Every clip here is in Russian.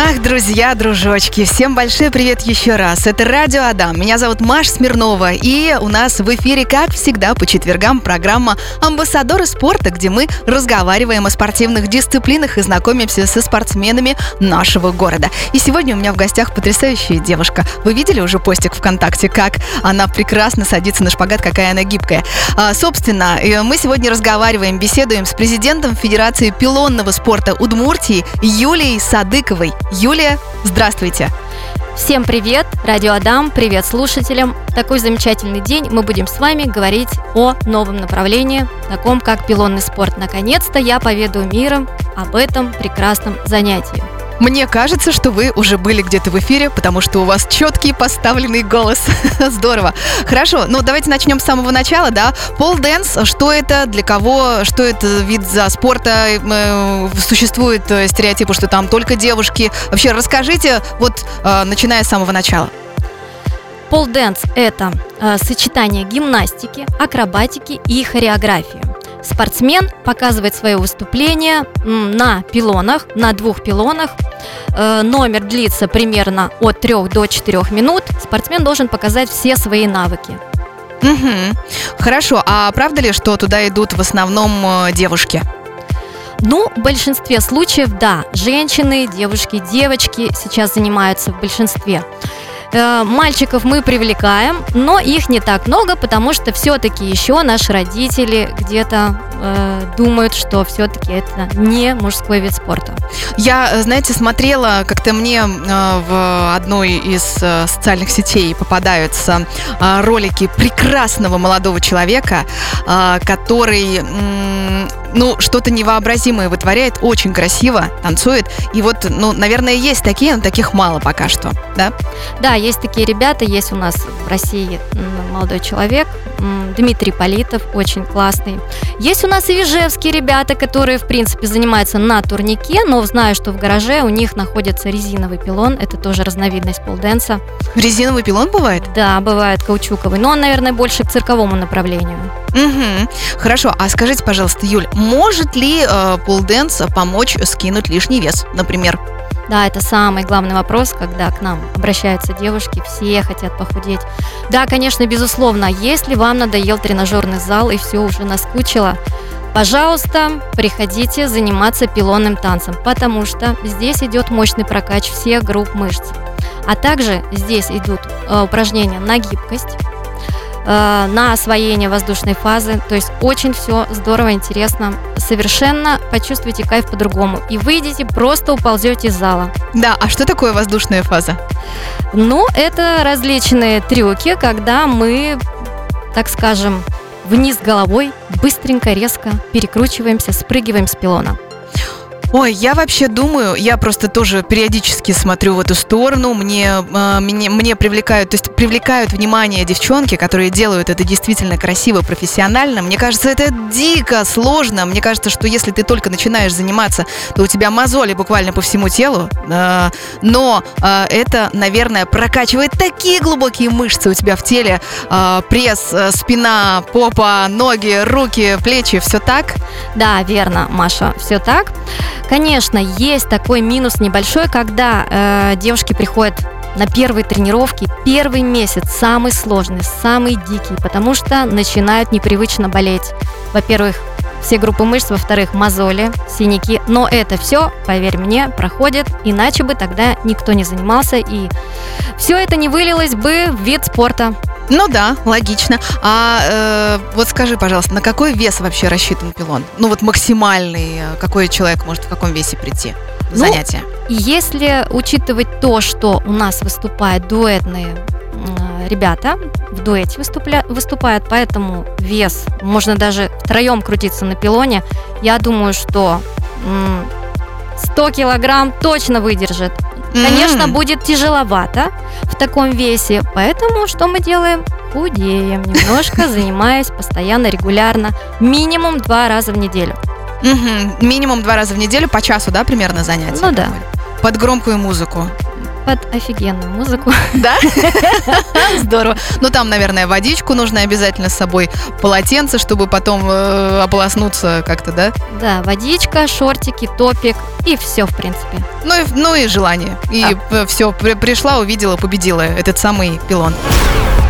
Ах, друзья, дружочки, всем большой привет еще раз. Это Радио Адам. Меня зовут Маш Смирнова. И у нас в эфире, как всегда, по четвергам программа «Амбассадоры спорта», где мы разговариваем о спортивных дисциплинах и знакомимся со спортсменами нашего города. И сегодня у меня в гостях потрясающая девушка. Вы видели уже постик ВКонтакте, как она прекрасно садится на шпагат, какая она гибкая. А, собственно, э, мы сегодня разговариваем, беседуем с президентом Федерации пилонного спорта Удмуртии Юлией Садыковой. Юлия, здравствуйте. Всем привет, Радио Адам, привет слушателям. Такой замечательный день мы будем с вами говорить о новом направлении, таком как пилонный спорт. Наконец-то я поведаю миром об этом прекрасном занятии. Мне кажется, что вы уже были где-то в эфире, потому что у вас четкий поставленный голос. Здорово. Хорошо, ну давайте начнем с самого начала, да. Pole dance, что это, для кого, что это вид за спорта, э, существует э, стереотипы, что там только девушки. Вообще расскажите, вот э, начиная с самого начала. Pole dance – это э, сочетание гимнастики, акробатики и хореографии. Спортсмен показывает свое выступление на пилонах, на двух пилонах. Э, номер длится примерно от 3 до 4 минут. Спортсмен должен показать все свои навыки. Угу. Хорошо, а правда ли, что туда идут в основном э, девушки? Ну, в большинстве случаев, да, женщины, девушки, девочки сейчас занимаются в большинстве. Э, мальчиков мы привлекаем, но их не так много, потому что все-таки еще наши родители где-то э, думают, что все-таки это не мужской вид спорта. Я, э, знаете, смотрела, как-то мне в одной из социальных сетей попадаются ролики прекрасного молодого человека, который ну, что-то невообразимое вытворяет, очень красиво танцует. И вот, ну, наверное, есть такие, но таких мало пока что, да? Да, есть такие ребята, есть у нас в России молодой человек, Дмитрий Политов, очень классный. Есть у нас и вижевские ребята, которые, в принципе, занимаются на турнике, но знаю, что в гараже у них находится резиновый пилон, это тоже разновидность полденса. Резиновый пилон бывает? Да, бывает каучуковый, но он, наверное, больше к цирковому направлению. Угу. Хорошо, а скажите, пожалуйста, Юль, может ли э, помочь скинуть лишний вес, например? Да, это самый главный вопрос, когда к нам обращаются девушки, все хотят похудеть. Да, конечно, безусловно, если вам надоел тренажерный зал и все уже наскучило, Пожалуйста, приходите заниматься пилонным танцем, потому что здесь идет мощный прокач всех групп мышц. А также здесь идут э, упражнения на гибкость, Э, на освоение воздушной фазы. То есть очень все здорово, интересно. Совершенно почувствуйте кайф по-другому. И выйдете, просто уползете из зала. Да, а что такое воздушная фаза? Ну, это различные трюки, когда мы, так скажем, вниз головой, быстренько, резко перекручиваемся, спрыгиваем с пилона. Ой, я вообще думаю, я просто тоже периодически смотрю в эту сторону, мне, э, мне, мне привлекают, то есть привлекают внимание девчонки, которые делают это действительно красиво, профессионально. Мне кажется, это дико сложно. Мне кажется, что если ты только начинаешь заниматься, то у тебя мозоли буквально по всему телу. Э, но э, это, наверное, прокачивает такие глубокие мышцы у тебя в теле. Э, пресс, э, спина, попа, ноги, руки, плечи, все так? Да, верно, Маша, все так. Конечно, есть такой минус небольшой, когда э, девушки приходят на первые тренировки, первый месяц самый сложный, самый дикий, потому что начинают непривычно болеть. Во-первых, все группы мышц, во-вторых, мозоли, синяки. Но это все, поверь мне, проходит, иначе бы тогда никто не занимался, и все это не вылилось бы в вид спорта. Ну да, логично. А э, вот скажи, пожалуйста, на какой вес вообще рассчитан пилон? Ну вот максимальный, э, какой человек может в каком весе прийти? Ну, занятия. Если учитывать то, что у нас выступают дуэтные ребята в дуэте выступля, выступают, поэтому вес, можно даже втроем крутиться на пилоне, я думаю, что 100 килограмм точно выдержит. Конечно, mm-hmm. будет тяжеловато в таком весе, поэтому что мы делаем? Худеем немножко, занимаясь постоянно, регулярно, минимум два раза в неделю. Угу. Минимум два раза в неделю по часу, да, примерно занятия? Ну да. Под громкую музыку. Под офигенную музыку. Да? Здорово. Ну, там, наверное, водичку нужно обязательно с собой, полотенце, чтобы потом э, ополоснуться как-то, да? Да, водичка, шортики, топик и все, в принципе. Ну и, ну и желание. И все, пришла, увидела, победила этот самый пилон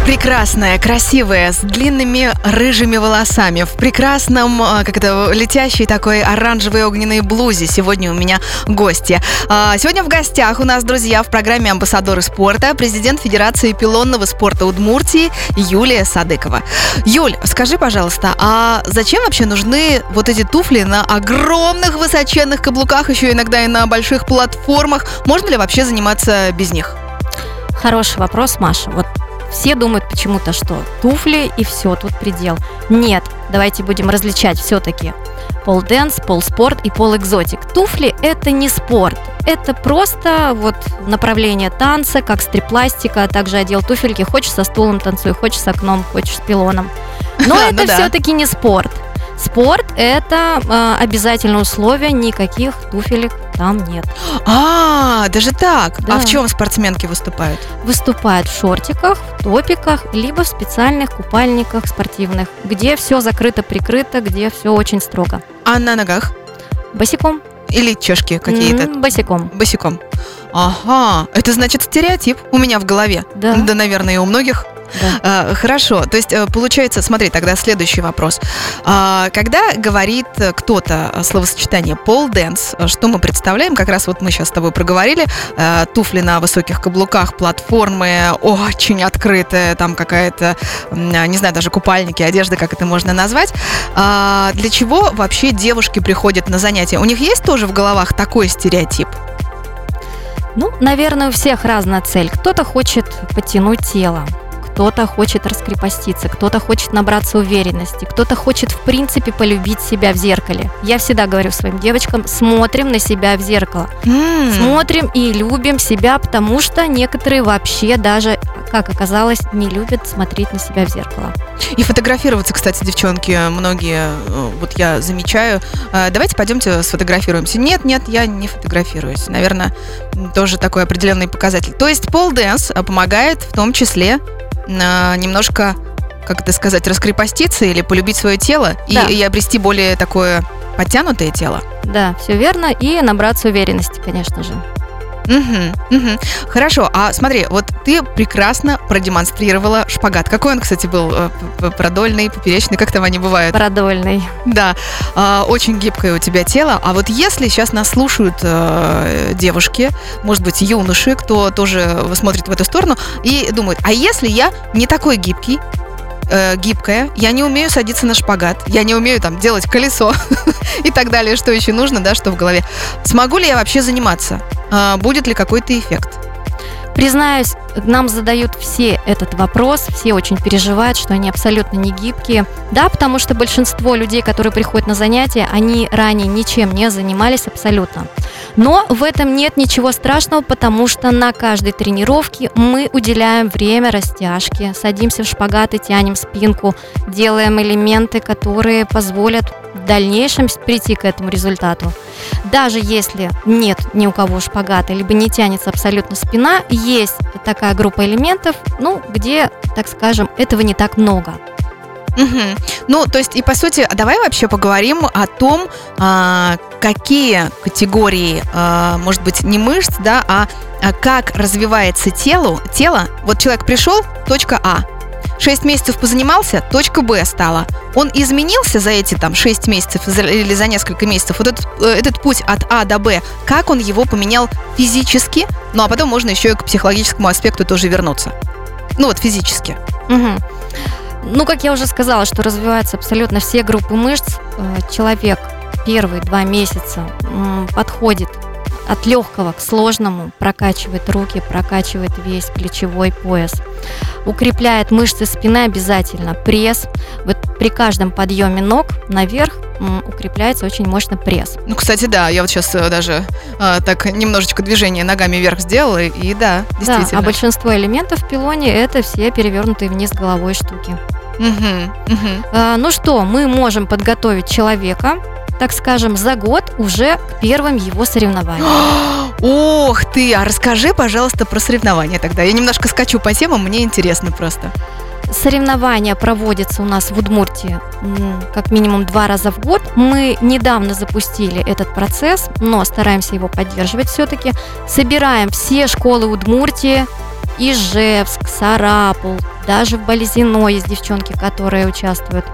прекрасная, красивая, с длинными рыжими волосами, в прекрасном, а, как это, летящей такой оранжевой огненной блузе. Сегодня у меня гости. А, сегодня в гостях у нас, друзья, в программе «Амбассадоры спорта» президент Федерации пилонного спорта Удмуртии Юлия Садыкова. Юль, скажи, пожалуйста, а зачем вообще нужны вот эти туфли на огромных высоченных каблуках, еще иногда и на больших платформах? Можно ли вообще заниматься без них? Хороший вопрос, Маша. Вот все думают почему-то, что туфли и все, тут предел. Нет, давайте будем различать все-таки pole dance, pole sport и pole exotic. Туфли это не спорт, это просто вот направление танца, как стрипластика, а так же надел туфельки. Хочешь со стулом танцуй, хочешь с окном, хочешь с пилоном. Но ну это все-таки не спорт. Спорт – это э, обязательное условие, никаких туфелек там нет. А, даже так? Да. А в чем спортсменки выступают? Выступают в шортиках, в топиках, либо в специальных купальниках спортивных, где все закрыто-прикрыто, где все очень строго. А на ногах? Босиком. Или чешки какие-то? Mm, босиком. Босиком. Ага, это значит стереотип у меня в голове. Да. Да, наверное, и у многих. Да. А, хорошо, то есть э, получается, смотри, тогда следующий вопрос. А, когда говорит кто-то словосочетание pole dance, что мы представляем? Как раз вот мы сейчас с тобой проговорили, туфли на высоких каблуках, платформы очень открытые, там какая-то, не знаю, даже купальники, одежда, как это можно назвать. А, для чего вообще девушки приходят на занятия? У них есть тоже в головах такой стереотип? Ну, наверное, у всех разная цель. Кто-то хочет подтянуть тело, кто-то хочет раскрепоститься, кто-то хочет набраться уверенности, кто-то хочет в принципе полюбить себя в зеркале. Я всегда говорю своим девочкам, смотрим на себя в зеркало. Mm. Смотрим и любим себя, потому что некоторые вообще даже, как оказалось, не любят смотреть на себя в зеркало. И фотографироваться, кстати, девчонки, многие, э, вот я замечаю. Э, давайте пойдемте сфотографируемся. Нет, нет, я не фотографируюсь. Наверное, тоже такой определенный показатель. То есть pole dance помогает в том числе немножко, как это сказать, раскрепоститься или полюбить свое тело да. и, и обрести более такое подтянутое тело. Да, все верно. И набраться уверенности, конечно же. Угу, угу. Хорошо, а смотри, вот ты прекрасно продемонстрировала шпагат. Какой он, кстати, был? Э, продольный, поперечный, как там они бывают? Продольный. Да, а, очень гибкое у тебя тело. А вот если сейчас нас слушают э, девушки, может быть, юноши, кто тоже смотрит в эту сторону, и думают, а если я не такой гибкий, э, гибкая, я не умею садиться на шпагат, я не умею там делать колесо и так далее, что еще нужно, да, что в голове. Смогу ли я вообще заниматься? Э, будет ли какой-то эффект? Признаюсь, нам задают все этот вопрос, все очень переживают, что они абсолютно не гибкие. Да, потому что большинство людей, которые приходят на занятия, они ранее ничем не занимались абсолютно. Но в этом нет ничего страшного, потому что на каждой тренировке мы уделяем время растяжки, садимся в шпагат и тянем спинку, делаем элементы, которые позволят дальнейшем прийти к этому результату. Даже если нет ни у кого шпагата, либо не тянется абсолютно спина, есть такая группа элементов, ну, где, так скажем, этого не так много. Угу. Ну, то есть, и по сути, давай вообще поговорим о том, а, какие категории, а, может быть, не мышц, да, а, а как развивается тело, тело. Вот человек пришел, точка А, 6 месяцев позанимался, точка Б стала. Он изменился за эти там 6 месяцев или за несколько месяцев. Вот этот, э, этот путь от А до Б, как он его поменял физически, ну а потом можно еще и к психологическому аспекту тоже вернуться. Ну вот физически. Угу. Ну, как я уже сказала, что развиваются абсолютно все группы мышц. Э, человек первые два месяца подходит от легкого к сложному, прокачивает руки, прокачивает весь плечевой пояс, укрепляет мышцы спины обязательно, пресс. Вот при каждом подъеме ног наверх укрепляется очень мощно пресс. Ну, кстати, да, я вот сейчас э, даже э, так немножечко движение ногами вверх сделала, и да, действительно. Да, а большинство элементов в пилоне это все перевернутые вниз головой штуки. Угу, угу. А, ну что, мы можем подготовить человека так скажем, за год уже к первым его соревнованиям. Ох ты, а расскажи, пожалуйста, про соревнования тогда. Я немножко скачу по темам, мне интересно просто. Соревнования проводятся у нас в Удмуртии как минимум два раза в год. Мы недавно запустили этот процесс, но стараемся его поддерживать все-таки. Собираем все школы Удмуртии, Ижевск, Сарапул, даже в Болезино есть девчонки, которые участвуют.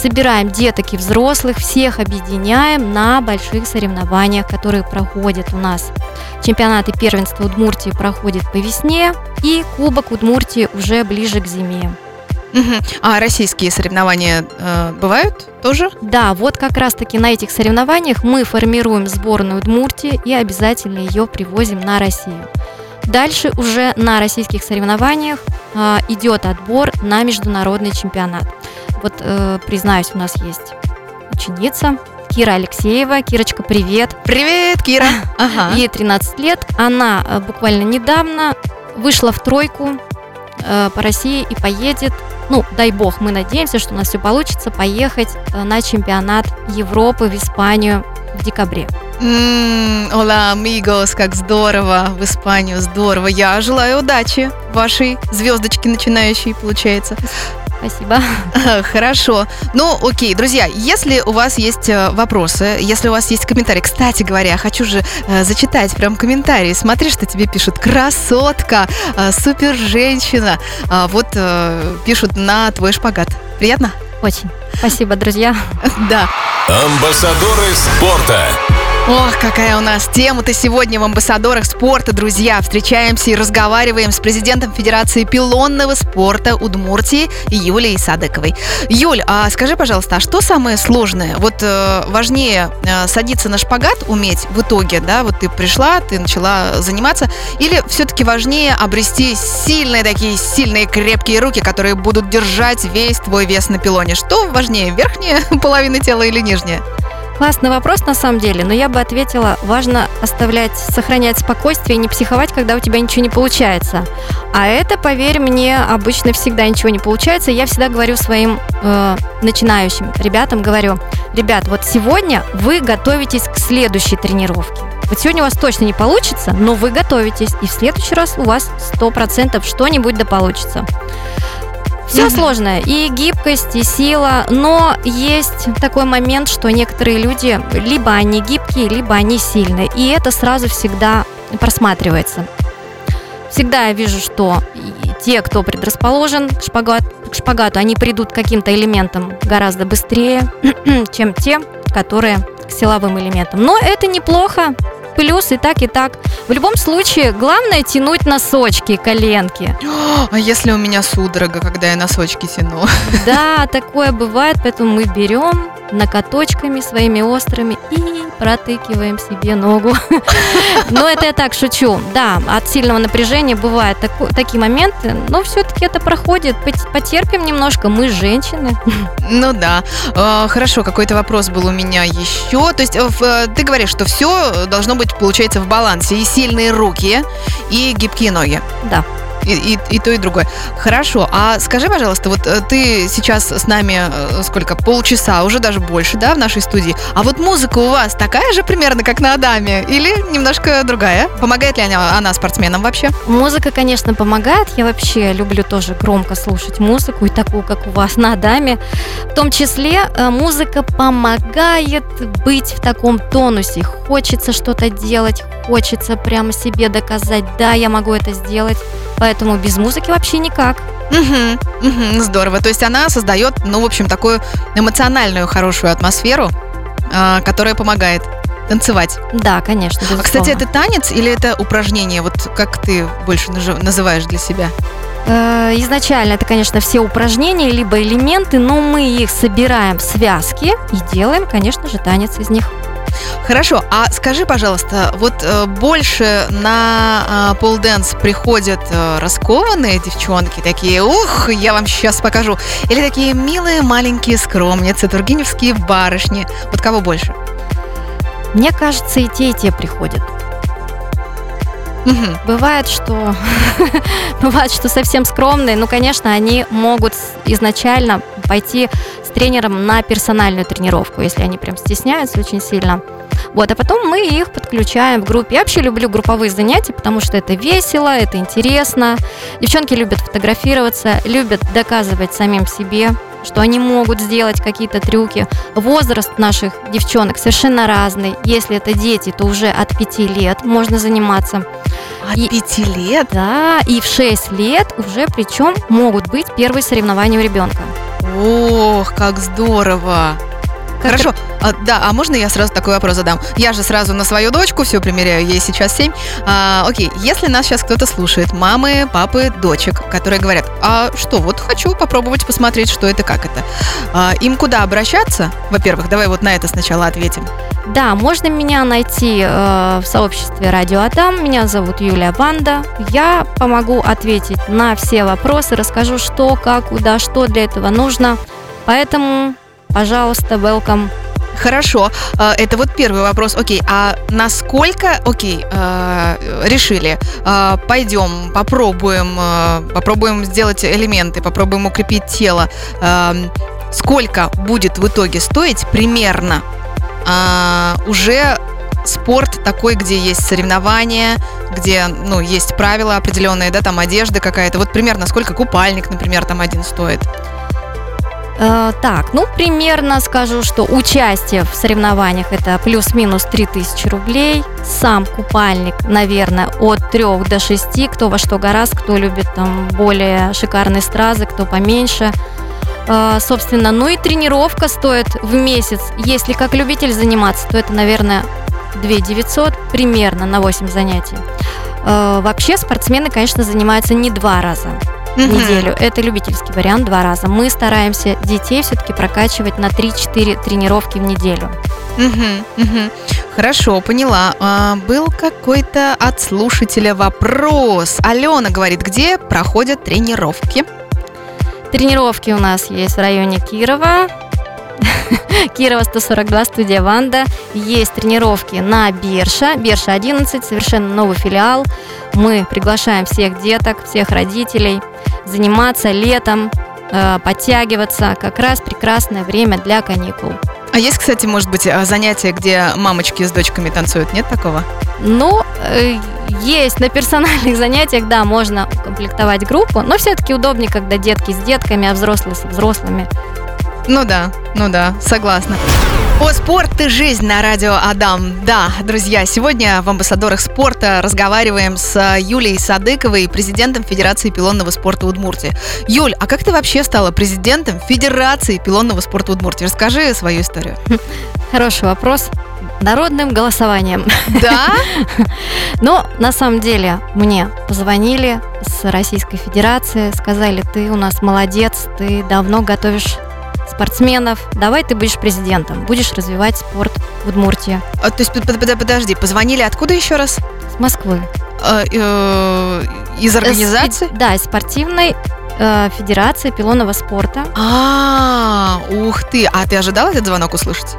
Собираем деток и взрослых, всех объединяем на больших соревнованиях, которые проходят у нас. Чемпионаты первенства Удмуртии проходят по весне, и Кубок Удмуртии уже ближе к зиме. Угу. А российские соревнования э, бывают тоже? Да, вот как раз-таки на этих соревнованиях мы формируем сборную Удмуртии и обязательно ее привозим на Россию. Дальше уже на российских соревнованиях э, идет отбор на международный чемпионат. Вот, э, признаюсь, у нас есть ученица Кира Алексеева. Кирочка, привет. Привет, Кира. Ага. Ей 13 лет. Она э, буквально недавно вышла в тройку э, по России и поедет, ну, дай бог, мы надеемся, что у нас все получится, поехать э, на чемпионат Европы в Испанию в декабре. Ола, амигос, как здорово, в Испанию, здорово. Я желаю удачи вашей звездочке начинающей, получается. Спасибо. Хорошо. Ну, окей, друзья, если у вас есть э, вопросы, если у вас есть комментарии, кстати говоря, хочу же э, зачитать прям комментарии. Смотри, что тебе пишут. Красотка, э, супер женщина. А, вот э, пишут на твой шпагат. Приятно? Очень. Спасибо, друзья. Да. Амбассадоры спорта. Ох, какая у нас тема-то сегодня в амбассадорах спорта, друзья. Встречаемся и разговариваем с президентом Федерации пилонного спорта Удмуртии Юлией Садыковой. Юль, а скажи, пожалуйста, а что самое сложное? Вот э, важнее э, садиться на шпагат уметь в итоге, да? Вот ты пришла, ты начала заниматься, или все-таки важнее обрести сильные такие сильные крепкие руки, которые будут держать весь твой вес на пилоне? Что важнее, верхняя половина тела или нижняя? Классный вопрос на самом деле, но я бы ответила, важно оставлять, сохранять спокойствие и не психовать, когда у тебя ничего не получается. А это, поверь мне, обычно всегда ничего не получается. Я всегда говорю своим э, начинающим ребятам, говорю, ребят, вот сегодня вы готовитесь к следующей тренировке. Вот сегодня у вас точно не получится, но вы готовитесь, и в следующий раз у вас 100% что-нибудь да получится. Все mm-hmm. сложное, и гибкость, и сила, но есть такой момент, что некоторые люди либо они гибкие, либо они сильные, и это сразу всегда просматривается. Всегда я вижу, что те, кто предрасположен к, шпагат, к шпагату, они придут к каким-то элементам гораздо быстрее, чем те, которые к силовым элементам. Но это неплохо, плюс и так, и так. В любом случае, главное тянуть носочки, коленки. А если у меня судорога, когда я носочки тяну? Да, такое бывает, поэтому мы берем накоточками своими острыми и протыкиваем себе ногу. Но это я так шучу. Да, от сильного напряжения бывают такие моменты, но все-таки это проходит. Потерпим немножко, мы женщины. Ну да. А, хорошо, какой-то вопрос был у меня еще. То есть э, э, ты говоришь, что все должно быть, получается, в балансе. И сильные руки, и гибкие ноги. Да. И, и, и то, и другое. Хорошо. А скажи, пожалуйста, вот э, ты сейчас с нами э, сколько? Полчаса, уже даже больше, да, в нашей студии. А вот музыка у вас такая же примерно, как на Адаме? Или немножко другая? Помогает ли она, она спортсменам вообще? Музыка, конечно, помогает. Я вообще люблю тоже громко слушать музыку, и такую, как у вас на Адаме. В том числе э, музыка помогает быть в таком тонусе. Хочется что-то делать, хочется прямо себе доказать, да, я могу это сделать. Поэтому без музыки вообще никак. Угу, угу, здорово. То есть она создает, ну, в общем, такую эмоциональную хорошую атмосферу, э, которая помогает танцевать. Да, конечно. Безусловно. А, кстати, это танец или это упражнение? Вот как ты больше называешь для себя? Э, изначально это, конечно, все упражнения, либо элементы, но мы их собираем в связки и делаем, конечно же, танец из них. Хорошо, а скажи, пожалуйста, вот э, больше на э, полденс приходят э, раскованные девчонки, такие, ух, я вам сейчас покажу, или такие милые маленькие скромницы, тургеневские барышни, вот кого больше? Мне кажется, и те, и те приходят. Угу. Бывает, что бывает, что совсем скромные, ну, конечно, они могут изначально пойти с тренером на персональную тренировку, если они прям стесняются очень сильно. Вот, а потом мы их подключаем в группе. Я вообще люблю групповые занятия, потому что это весело, это интересно. Девчонки любят фотографироваться, любят доказывать самим себе, что они могут сделать какие-то трюки. Возраст наших девчонок совершенно разный. Если это дети, то уже от 5 лет можно заниматься. От и, 5 лет? Да, и в 6 лет уже причем могут быть первые соревнования у ребенка. Ох, как здорово! Как Хорошо, а, да, а можно я сразу такой вопрос задам? Я же сразу на свою дочку все примеряю, ей сейчас 7. А, окей, если нас сейчас кто-то слушает, мамы, папы, дочек, которые говорят, а что, вот хочу попробовать посмотреть, что это, как это. А, им куда обращаться? Во-первых, давай вот на это сначала ответим. Да, можно меня найти э, в сообществе Радио Адам. Меня зовут Юлия Банда. Я помогу ответить на все вопросы, расскажу, что, как, куда, что для этого нужно. Поэтому Пожалуйста, welcome. Хорошо, а, это вот первый вопрос. Окей, а насколько, окей, а, решили, а, пойдем, попробуем, попробуем сделать элементы, попробуем укрепить тело. Сколько будет в итоге стоить примерно уже спорт такой, где есть соревнования, где, ну, есть правила определенные, да, там одежда какая-то. Вот примерно сколько купальник, например, там один стоит? Э, так, ну, примерно скажу, что участие в соревнованиях это плюс-минус 3000 рублей. Сам купальник, наверное, от 3 до 6, кто во что гораздо, кто любит там более шикарные стразы, кто поменьше. Э, собственно, ну и тренировка стоит в месяц. Если как любитель заниматься, то это, наверное, 2 900 примерно на 8 занятий. Э, вообще спортсмены, конечно, занимаются не два раза угу. неделю. Это любительский вариант два раза. Мы стараемся детей все-таки прокачивать на 3-4 тренировки в неделю. Хорошо, поняла. А, был какой-то от слушателя вопрос. Алена говорит, где проходят тренировки? Тренировки у нас есть в районе Кирова, Кирова 142, студия Ванда. Есть тренировки на Берша, Берша 11, совершенно новый филиал. Мы приглашаем всех деток, всех родителей заниматься летом, э, подтягиваться. Как раз прекрасное время для каникул. А есть, кстати, может быть, э, занятия, где мамочки с дочками танцуют? Нет такого? Ну, э, есть на персональных занятиях, да, можно комплектовать группу, но все-таки удобнее, когда детки с детками, а взрослые со взрослыми. Ну да, ну да, согласна. О спорт и жизнь на радио Адам. Да, друзья, сегодня в амбассадорах спорта разговариваем с Юлией Садыковой, президентом Федерации пилонного спорта Удмуртии. Юль, а как ты вообще стала президентом Федерации пилонного спорта Удмуртии? Расскажи свою историю. Хороший вопрос. Народным голосованием. Да? Но на самом деле мне позвонили с Российской Федерации, сказали, ты у нас молодец, ты давно готовишь спортсменов. Давай ты будешь президентом, будешь развивать спорт в Удмуртии. А, то есть, под, под, подожди, позвонили откуда еще раз? С Москвы. А, э, из организации? С, да, из спортивной э, федерации пилонного спорта. А, ух ты! А ты ожидала этот звонок услышать?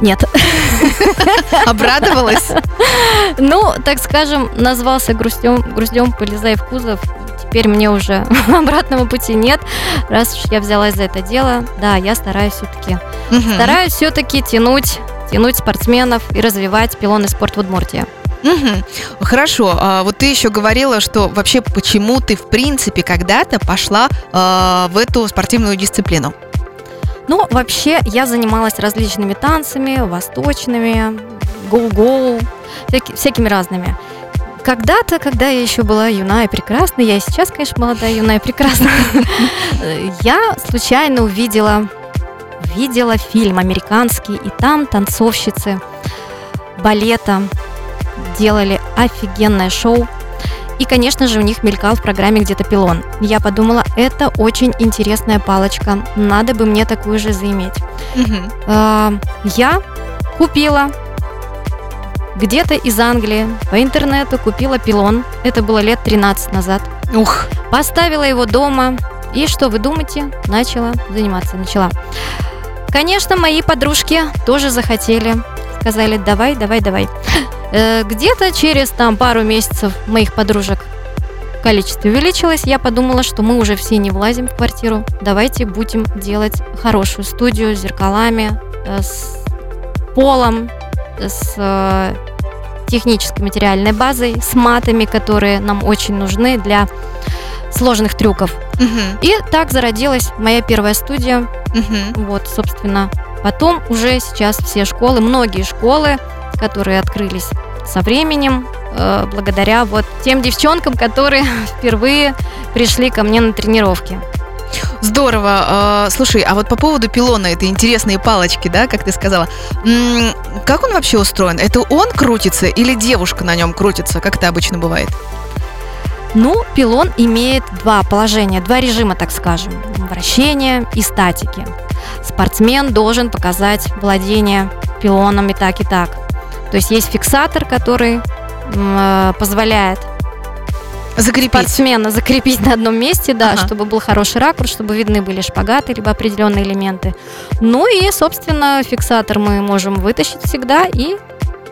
Нет. Обрадовалась? Ну, так скажем, назвался груздем полезай в кузов теперь мне уже обратного пути нет. Раз уж я взялась за это дело, да, я стараюсь все-таки, угу. стараюсь все-таки тянуть, тянуть спортсменов и развивать пилонный спорт в Удмуртии. Угу. Хорошо. А, вот ты еще говорила, что вообще почему ты в принципе когда-то пошла а, в эту спортивную дисциплину? Ну, вообще я занималась различными танцами, восточными, гоу-гоу, всякими разными. Когда-то, когда я еще была юна и прекрасна, я и сейчас, конечно, молодая, юная и прекрасна, я случайно увидела, видела фильм американский, и там танцовщицы балета делали офигенное шоу. И, конечно же, у них мелькал в программе где-то пилон. Я подумала, это очень интересная палочка, надо бы мне такую же заиметь. Угу. Я купила где-то из Англии по интернету купила пилон. Это было лет 13 назад. Ух. Поставила его дома. И что вы думаете? Начала заниматься. Начала. Конечно, мои подружки тоже захотели. Сказали, давай, давай, давай. Э, где-то через там пару месяцев моих подружек количестве увеличилось, я подумала, что мы уже все не влазим в квартиру. Давайте будем делать хорошую студию с зеркалами, э, с полом, с э, технической материальной базой, с матами, которые нам очень нужны для сложных трюков. Мгм, И так зародилась моя первая студия. мгм. Вот, собственно, потом уже сейчас все школы, многие школы, которые открылись со временем, э, благодаря вот тем девчонкам, которые впервые пришли ко мне на тренировки. Здорово. А, Слушай, а вот по поводу пилона, это интересные палочки, да, как ты сказала. Как он вообще устроен? Это он крутится или девушка на нем крутится, как это обычно бывает? Ну, пилон имеет два положения, два режима, так скажем, вращения и статики. Спортсмен должен показать владение пилоном и так, и так. То есть есть фиксатор, который э, позволяет Закрепить. спортсмена закрепить на одном месте, да, Ага. чтобы был хороший ракурс, чтобы видны были шпагаты, либо определенные элементы. Ну и, собственно, фиксатор мы можем вытащить всегда и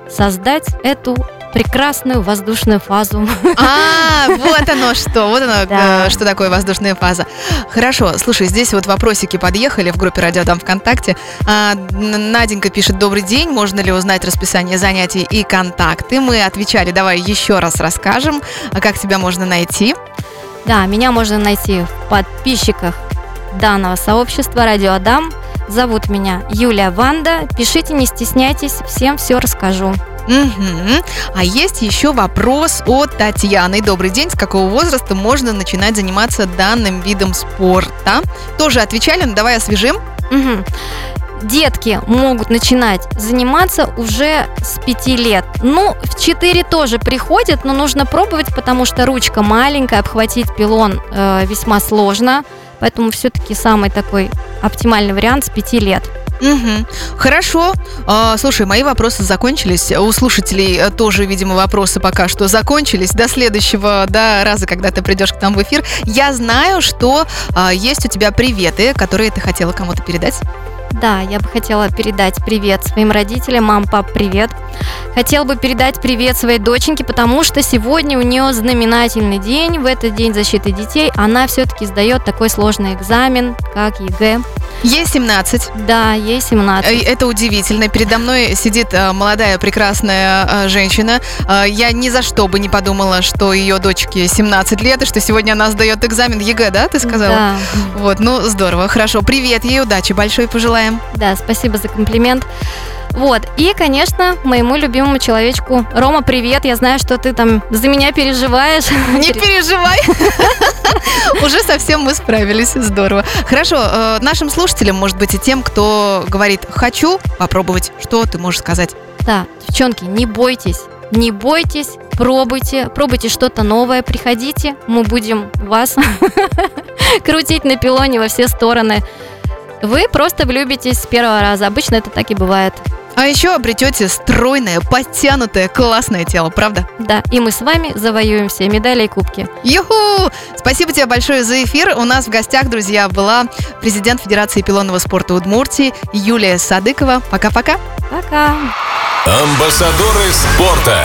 создать эту прекрасную воздушную фазу. А, вот оно что, вот оно, Да. э, что такое воздушная фаза. Хорошо, слушай, здесь вот вопросики подъехали в группе Радио Дам ВКонтакте. А, Наденька пишет, добрый день, можно ли узнать расписание занятий и контакты? Мы отвечали, давай еще раз расскажем, а как тебя можно найти. Да, меня можно найти в подписчиках данного сообщества Радио Адам. Зовут меня Юлия Ванда. Пишите, не стесняйтесь, всем все расскажу. Мгм. А есть еще вопрос от Татьяны. Добрый день. С какого возраста можно начинать заниматься данным видом спорта? Тоже отвечали, но давай освежим. Мгм. Детки могут начинать заниматься уже с 5 лет. Ну, в 4 тоже приходят, но нужно пробовать, потому что ручка маленькая, обхватить пилон э, весьма сложно. Поэтому все-таки самый такой оптимальный вариант с 5 лет. Мгм. Хорошо. А, слушай, мои вопросы закончились. У слушателей э, тоже, видимо, вопросы пока что закончились. До следующего да, раза, когда ты придешь к нам в эфир. Я знаю, что а, есть у тебя приветы, которые ты хотела кому-то передать. Да, я бы хотела передать привет своим родителям. Мам, пап, привет. Хотела бы передать привет своей доченьке, потому что сегодня у нее знаменательный день. В этот день защиты детей она все-таки сдает такой сложный экзамен, как ЕГЭ. Ей 17. Да, ей 17. Э, Это удивительно. Передо мной сидит э, молодая прекрасная э, женщина. Я ни за что бы не подумала, что ее дочке 17 лет, и что сегодня она сдает экзамен ЕГЭ, да, ты сказала? Да, Вот, ну здорово, хорошо. Привет ей, удачи большой пожелаем. Да, спасибо за комплимент. Вот, и, конечно, моему любимому человечку. Рома, привет, я знаю, что ты там за меня переживаешь. Не переживай. Уже совсем мы справились. Здорово. Хорошо, э, нашим слушателям, может быть, и тем, кто говорит «хочу попробовать», что ты можешь сказать? Да, девчонки, не бойтесь, не бойтесь, пробуйте, пробуйте что-то новое, приходите, мы будем вас крутить на пилоне во все стороны. Вы просто влюбитесь с первого раза. Обычно это так и бывает. А еще обретете стройное, подтянутое, классное тело, правда? Да, и мы с вами завоюем все медали и кубки. Юху! Спасибо тебе большое за эфир. У нас в гостях, друзья, была президент Федерации пилонного спорта Удмуртии Юлия Садыкова. Пока-пока. Пока! Амбассадоры спорта.